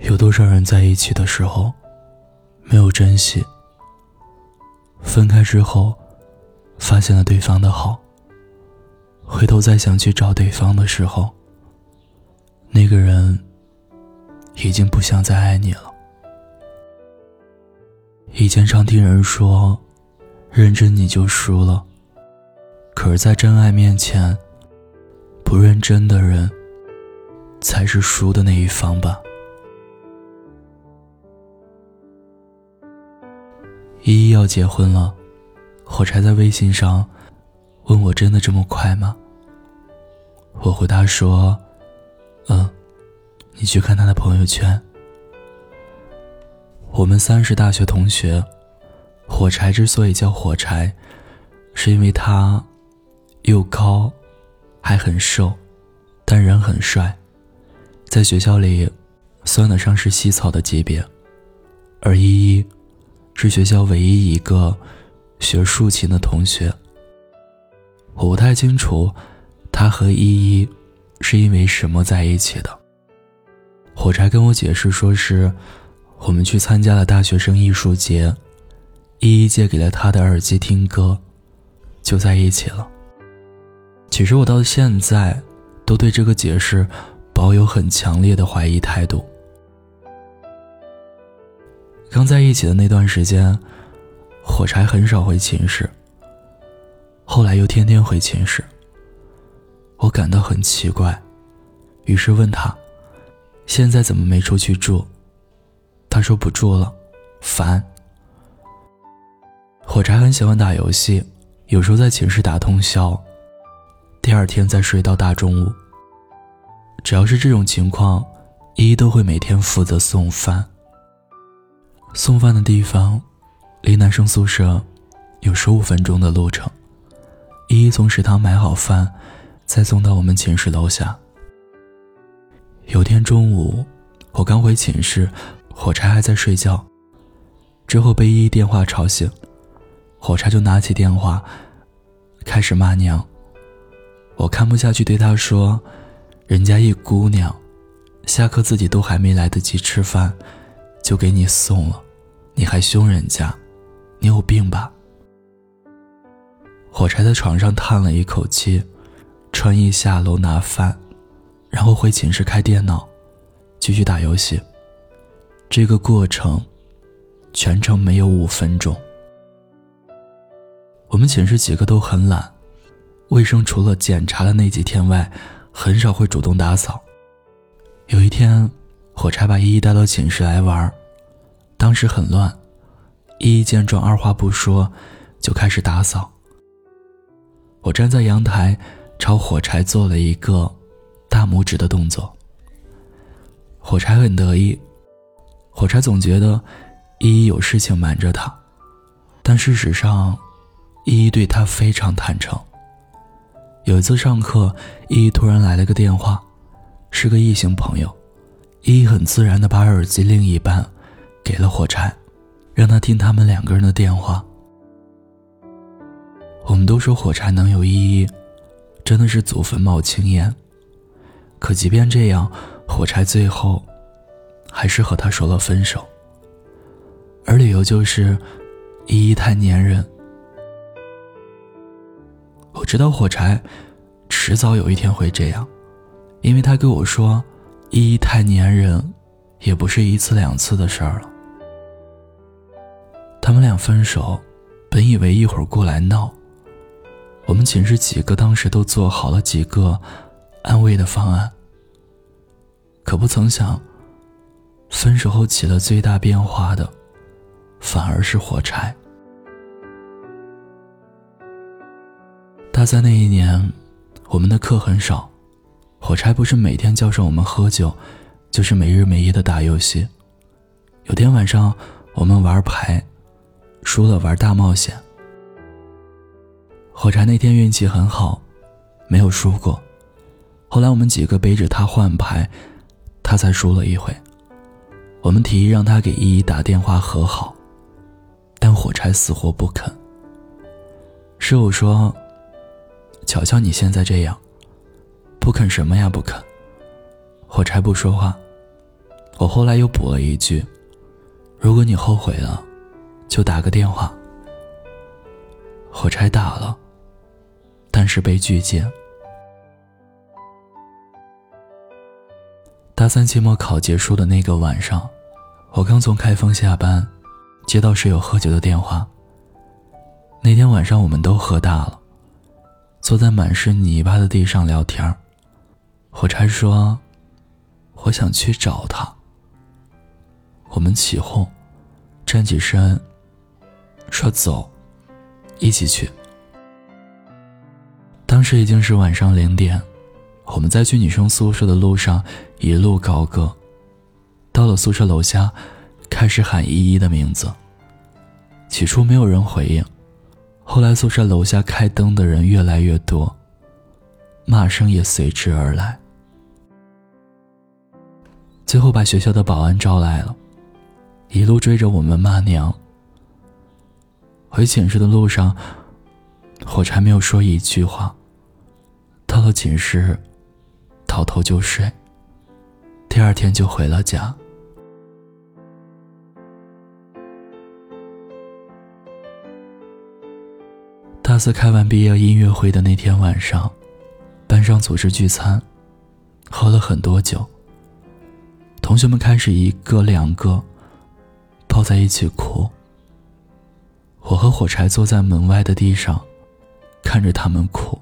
有多少人在一起的时候没有珍惜，分开之后发现了对方的好，回头再想去找对方的时候，那个人已经不想再爱你了。以前常听人说，认真你就输了，可是，在真爱面前，不认真的人才是输的那一方吧。依依要结婚了，火柴在微信上问我：“真的这么快吗？”我回答说：“嗯，你去看他的朋友圈。”我们三是大学同学，火柴之所以叫火柴，是因为他又高，还很瘦，但人很帅，在学校里算得上是西草的级别，而依依。是学校唯一一个学竖琴的同学。我不太清楚他和依依是因为什么在一起的。火柴跟我解释说是我们去参加了大学生艺术节，依依借给了他的耳机听歌，就在一起了。其实我到现在都对这个解释保有很强烈的怀疑态度。刚在一起的那段时间，火柴很少回寝室。后来又天天回寝室，我感到很奇怪，于是问他：“现在怎么没出去住？”他说：“不住了，烦。”火柴很喜欢打游戏，有时候在寝室打通宵，第二天再睡到大中午。只要是这种情况，依依都会每天负责送饭。送饭的地方，离男生宿舍有十五分钟的路程。依依从食堂买好饭，再送到我们寝室楼下。有天中午，我刚回寝室，火柴还在睡觉，之后被依依电话吵醒，火柴就拿起电话，开始骂娘。我看不下去，对他说：“人家一姑娘，下课自己都还没来得及吃饭。”就给你送了，你还凶人家，你有病吧？火柴在床上叹了一口气，穿衣下楼拿饭，然后回寝室开电脑，继续打游戏。这个过程，全程没有五分钟。我们寝室几个都很懒，卫生除了检查的那几天外，很少会主动打扫。有一天，火柴把依依带到寝室来玩。当时很乱，依依见状，二话不说，就开始打扫。我站在阳台，朝火柴做了一个大拇指的动作。火柴很得意，火柴总觉得依依有事情瞒着他，但事实上，依依对他非常坦诚。有一次上课，依依突然来了个电话，是个异性朋友，依依很自然的把耳机另一半。给了火柴，让他听他们两个人的电话。我们都说火柴能有依依，真的是祖坟冒青烟。可即便这样，火柴最后还是和他说了分手。而理由就是依依太粘人。我知道火柴迟早有一天会这样，因为他跟我说，依依太粘人，也不是一次两次的事儿了。他们俩分手，本以为一会儿过来闹。我们寝室几个当时都做好了几个安慰的方案。可不曾想，分手后起了最大变化的，反而是火柴。大三那一年，我们的课很少，火柴不是每天叫上我们喝酒，就是没日没夜的打游戏。有天晚上，我们玩牌。输了玩大冒险。火柴那天运气很好，没有输过。后来我们几个背着他换牌，他才输了一回。我们提议让他给依依打电话和好，但火柴死活不肯。师傅说：“瞧瞧你现在这样，不肯什么呀不肯。”火柴不说话。我后来又补了一句：“如果你后悔了，就打个电话。”火柴打了，但是被拒绝。大三期末考结束的那个晚上，我刚从开封下班，接到室友喝酒的电话。那天晚上我们都喝大了，坐在满是泥巴的地上聊天火柴说：“我想去找他。”我们起哄，站起身，说：“走。”一起去。当时已经是晚上零点，我们在去女生宿舍的路上一路高歌，到了宿舍楼下，开始喊依依的名字。起初没有人回应，后来宿舍楼下开灯的人越来越多，骂声也随之而来。最后把学校的保安招来了，一路追着我们骂娘。回寝室的路上，火柴没有说一句话。到了寝室，倒头就睡。第二天就回了家。大四开完毕业音乐会的那天晚上，班上组织聚餐，喝了很多酒。同学们开始一个两个抱在一起哭。我和火柴坐在门外的地上，看着他们哭。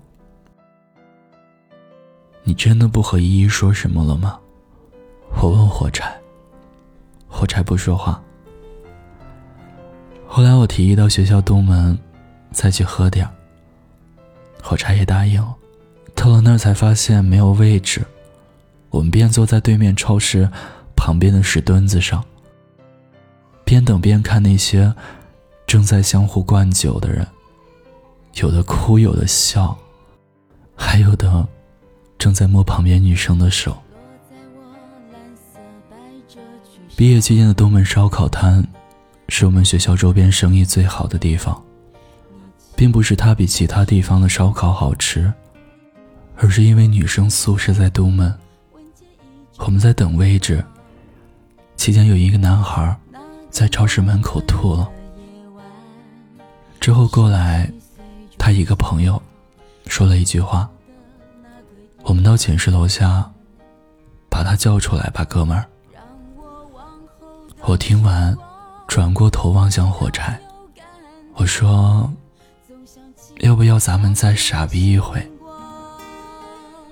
你真的不和依依说什么了吗？我问火柴。火柴不说话。后来我提议到学校东门，再去喝点儿火柴也答应了。到了那儿才发现没有位置，我们便坐在对面超市旁边的石墩子上，边等边看那些。正在相互灌酒的人，有的哭，有的笑，还有的正在摸旁边女生的手。毕业期间的东门烧烤摊，是我们学校周边生意最好的地方，并不是它比其他地方的烧烤好吃，而是因为女生宿舍在东门。我们在等位置，期间有一个男孩在超市门口吐了。之后过来，他一个朋友说了一句话。我们到寝室楼下，把他叫出来吧，哥们儿。我听完，转过头望向火柴，我说：“要不要咱们再傻逼一回？”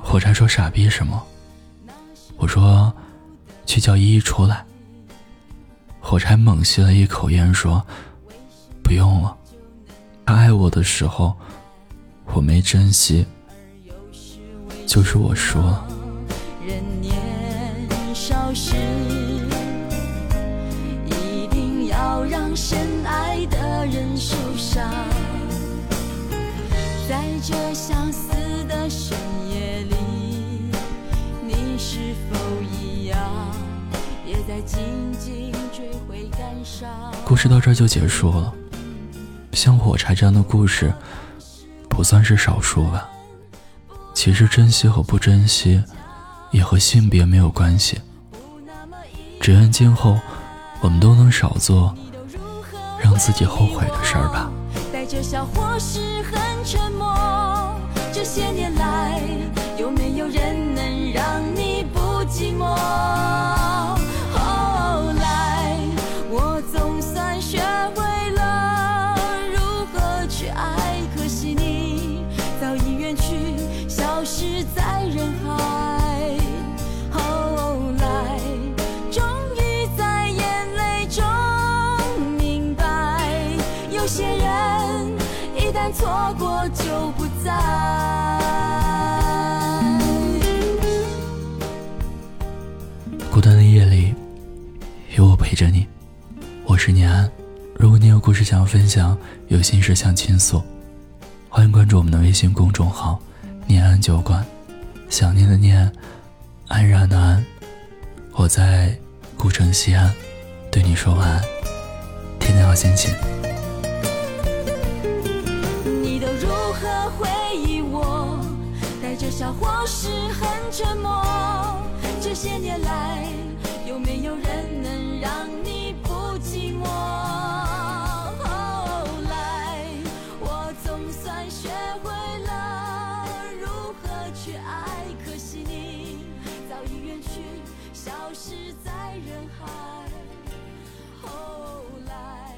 火柴说：“傻逼什么？”我说：“去叫依依出来。”火柴猛吸了一口烟，说：“不用了。”他爱我的时候，我没珍惜，就是我说。在这相思的深夜里，你是否一样，也在静静追悔感伤？故事到这就结束了。像火柴这样的故事，不算是少数吧。其实珍惜和不珍惜，也和性别没有关系。只愿今后，我们都能少做让自己后悔的事儿吧。这些年来，有没有人能让你不寂寞？着你。我是念安。如果你有故事想要分享，有心事想倾诉，欢迎关注我们的微信公众号“念安酒馆”。想念的念，安然的安。我在古城西安，对你说晚安。天天好心情。你都如何回忆我？带着笑或是很沉默，这些年来。有没有人能可惜你早已远去消失在人海。后来